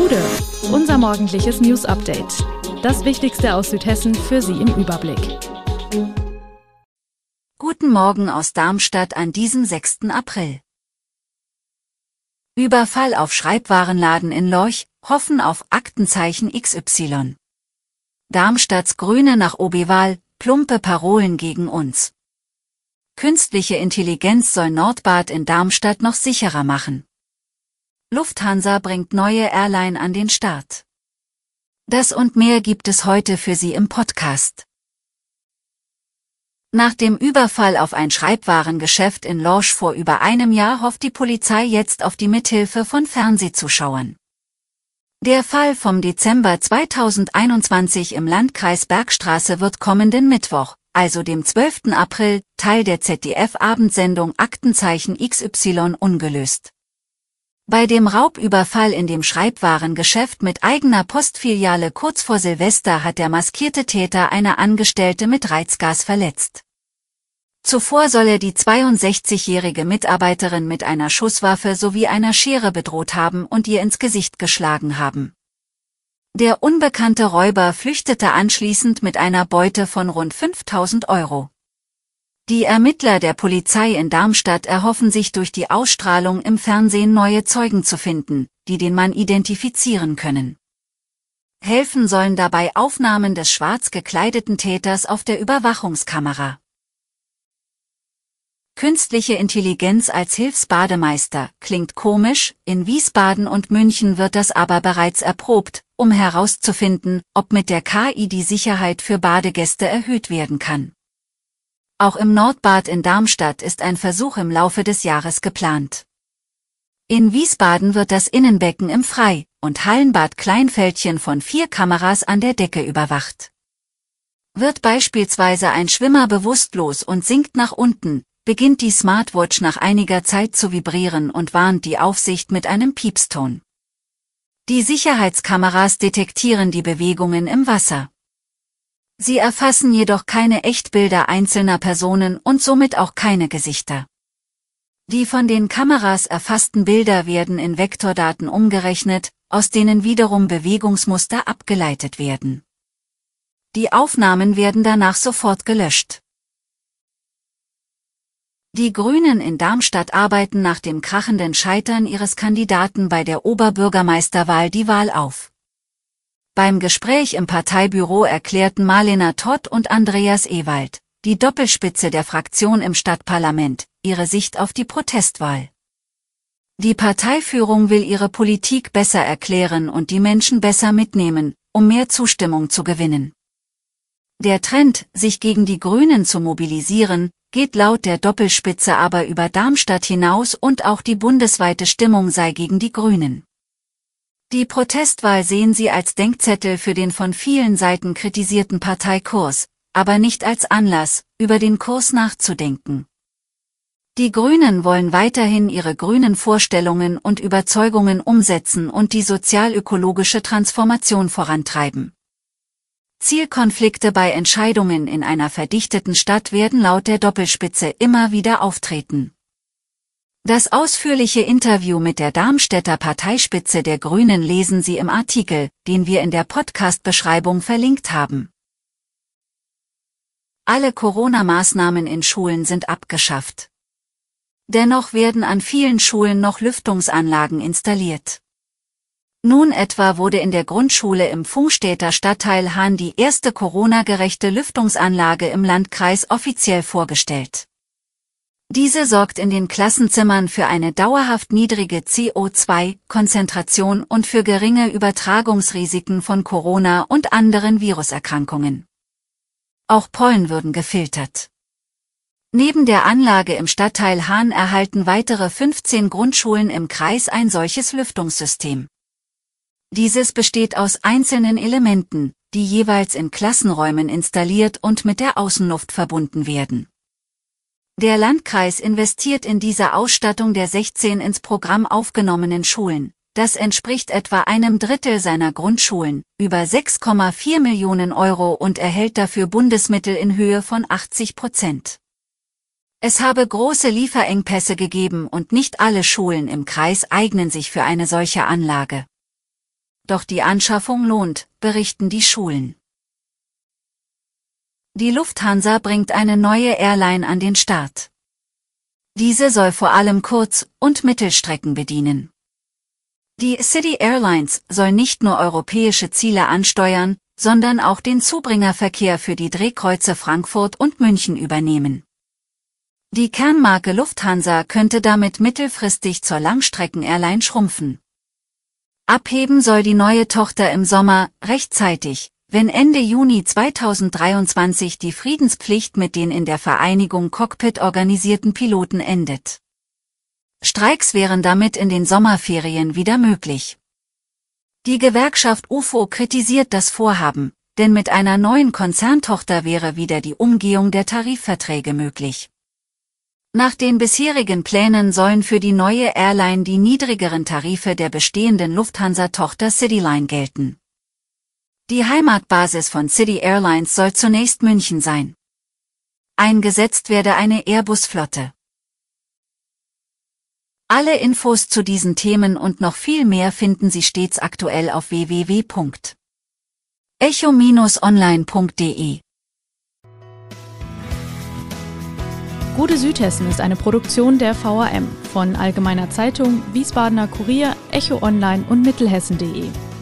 Gude, unser morgendliches News Update. Das Wichtigste aus Südhessen für Sie im Überblick. Guten Morgen aus Darmstadt an diesem 6. April. Überfall auf Schreibwarenladen in Lorch, hoffen auf Aktenzeichen XY. Darmstadts Grüne nach Obewahl, plumpe Parolen gegen uns. Künstliche Intelligenz soll Nordbad in Darmstadt noch sicherer machen. Lufthansa bringt neue Airline an den Start. Das und mehr gibt es heute für Sie im Podcast. Nach dem Überfall auf ein Schreibwarengeschäft in Lorsch vor über einem Jahr hofft die Polizei jetzt auf die Mithilfe von Fernsehzuschauern. Der Fall vom Dezember 2021 im Landkreis Bergstraße wird kommenden Mittwoch, also dem 12. April, Teil der ZDF-Abendsendung Aktenzeichen XY ungelöst. Bei dem Raubüberfall in dem Schreibwarengeschäft mit eigener Postfiliale kurz vor Silvester hat der maskierte Täter eine Angestellte mit Reizgas verletzt. Zuvor soll er die 62-jährige Mitarbeiterin mit einer Schusswaffe sowie einer Schere bedroht haben und ihr ins Gesicht geschlagen haben. Der unbekannte Räuber flüchtete anschließend mit einer Beute von rund 5000 Euro. Die Ermittler der Polizei in Darmstadt erhoffen sich durch die Ausstrahlung im Fernsehen neue Zeugen zu finden, die den Mann identifizieren können. Helfen sollen dabei Aufnahmen des schwarz gekleideten Täters auf der Überwachungskamera. Künstliche Intelligenz als Hilfsbademeister klingt komisch, in Wiesbaden und München wird das aber bereits erprobt, um herauszufinden, ob mit der KI die Sicherheit für Badegäste erhöht werden kann. Auch im Nordbad in Darmstadt ist ein Versuch im Laufe des Jahres geplant. In Wiesbaden wird das Innenbecken im Frei- und Hallenbad Kleinfeldchen von vier Kameras an der Decke überwacht. Wird beispielsweise ein Schwimmer bewusstlos und sinkt nach unten, beginnt die Smartwatch nach einiger Zeit zu vibrieren und warnt die Aufsicht mit einem Piepston. Die Sicherheitskameras detektieren die Bewegungen im Wasser. Sie erfassen jedoch keine Echtbilder einzelner Personen und somit auch keine Gesichter. Die von den Kameras erfassten Bilder werden in Vektordaten umgerechnet, aus denen wiederum Bewegungsmuster abgeleitet werden. Die Aufnahmen werden danach sofort gelöscht. Die Grünen in Darmstadt arbeiten nach dem krachenden Scheitern ihres Kandidaten bei der Oberbürgermeisterwahl die Wahl auf. Beim Gespräch im Parteibüro erklärten Marlena Todd und Andreas Ewald, die Doppelspitze der Fraktion im Stadtparlament, ihre Sicht auf die Protestwahl. Die Parteiführung will ihre Politik besser erklären und die Menschen besser mitnehmen, um mehr Zustimmung zu gewinnen. Der Trend, sich gegen die Grünen zu mobilisieren, geht laut der Doppelspitze aber über Darmstadt hinaus und auch die bundesweite Stimmung sei gegen die Grünen. Die Protestwahl sehen sie als Denkzettel für den von vielen Seiten kritisierten Parteikurs, aber nicht als Anlass, über den Kurs nachzudenken. Die Grünen wollen weiterhin ihre grünen Vorstellungen und Überzeugungen umsetzen und die sozialökologische Transformation vorantreiben. Zielkonflikte bei Entscheidungen in einer verdichteten Stadt werden laut der Doppelspitze immer wieder auftreten. Das ausführliche Interview mit der Darmstädter Parteispitze der Grünen lesen Sie im Artikel, den wir in der Podcast-Beschreibung verlinkt haben. Alle Corona-Maßnahmen in Schulen sind abgeschafft. Dennoch werden an vielen Schulen noch Lüftungsanlagen installiert. Nun etwa wurde in der Grundschule im Funkstädter Stadtteil Hahn die erste Corona-gerechte Lüftungsanlage im Landkreis offiziell vorgestellt. Diese sorgt in den Klassenzimmern für eine dauerhaft niedrige CO2-Konzentration und für geringe Übertragungsrisiken von Corona und anderen Viruserkrankungen. Auch Pollen würden gefiltert. Neben der Anlage im Stadtteil Hahn erhalten weitere 15 Grundschulen im Kreis ein solches Lüftungssystem. Dieses besteht aus einzelnen Elementen, die jeweils in Klassenräumen installiert und mit der Außenluft verbunden werden. Der Landkreis investiert in diese Ausstattung der 16 ins Programm aufgenommenen Schulen. Das entspricht etwa einem Drittel seiner Grundschulen, über 6,4 Millionen Euro und erhält dafür Bundesmittel in Höhe von 80 Prozent. Es habe große Lieferengpässe gegeben und nicht alle Schulen im Kreis eignen sich für eine solche Anlage. doch die Anschaffung lohnt, berichten die Schulen. Die Lufthansa bringt eine neue Airline an den Start. Diese soll vor allem Kurz- und Mittelstrecken bedienen. Die City Airlines soll nicht nur europäische Ziele ansteuern, sondern auch den Zubringerverkehr für die Drehkreuze Frankfurt und München übernehmen. Die Kernmarke Lufthansa könnte damit mittelfristig zur Langstrecken-Airline schrumpfen. Abheben soll die neue Tochter im Sommer, rechtzeitig, wenn Ende Juni 2023 die Friedenspflicht mit den in der Vereinigung Cockpit organisierten Piloten endet. Streiks wären damit in den Sommerferien wieder möglich. Die Gewerkschaft UFO kritisiert das Vorhaben, denn mit einer neuen Konzerntochter wäre wieder die Umgehung der Tarifverträge möglich. Nach den bisherigen Plänen sollen für die neue Airline die niedrigeren Tarife der bestehenden Lufthansa-Tochter Cityline gelten. Die Heimatbasis von City Airlines soll zunächst München sein. Eingesetzt werde eine Airbus-Flotte. Alle Infos zu diesen Themen und noch viel mehr finden Sie stets aktuell auf www.echo-online.de. Gute Südhessen ist eine Produktion der VRM von Allgemeiner Zeitung, Wiesbadener Kurier, Echo Online und Mittelhessen.de.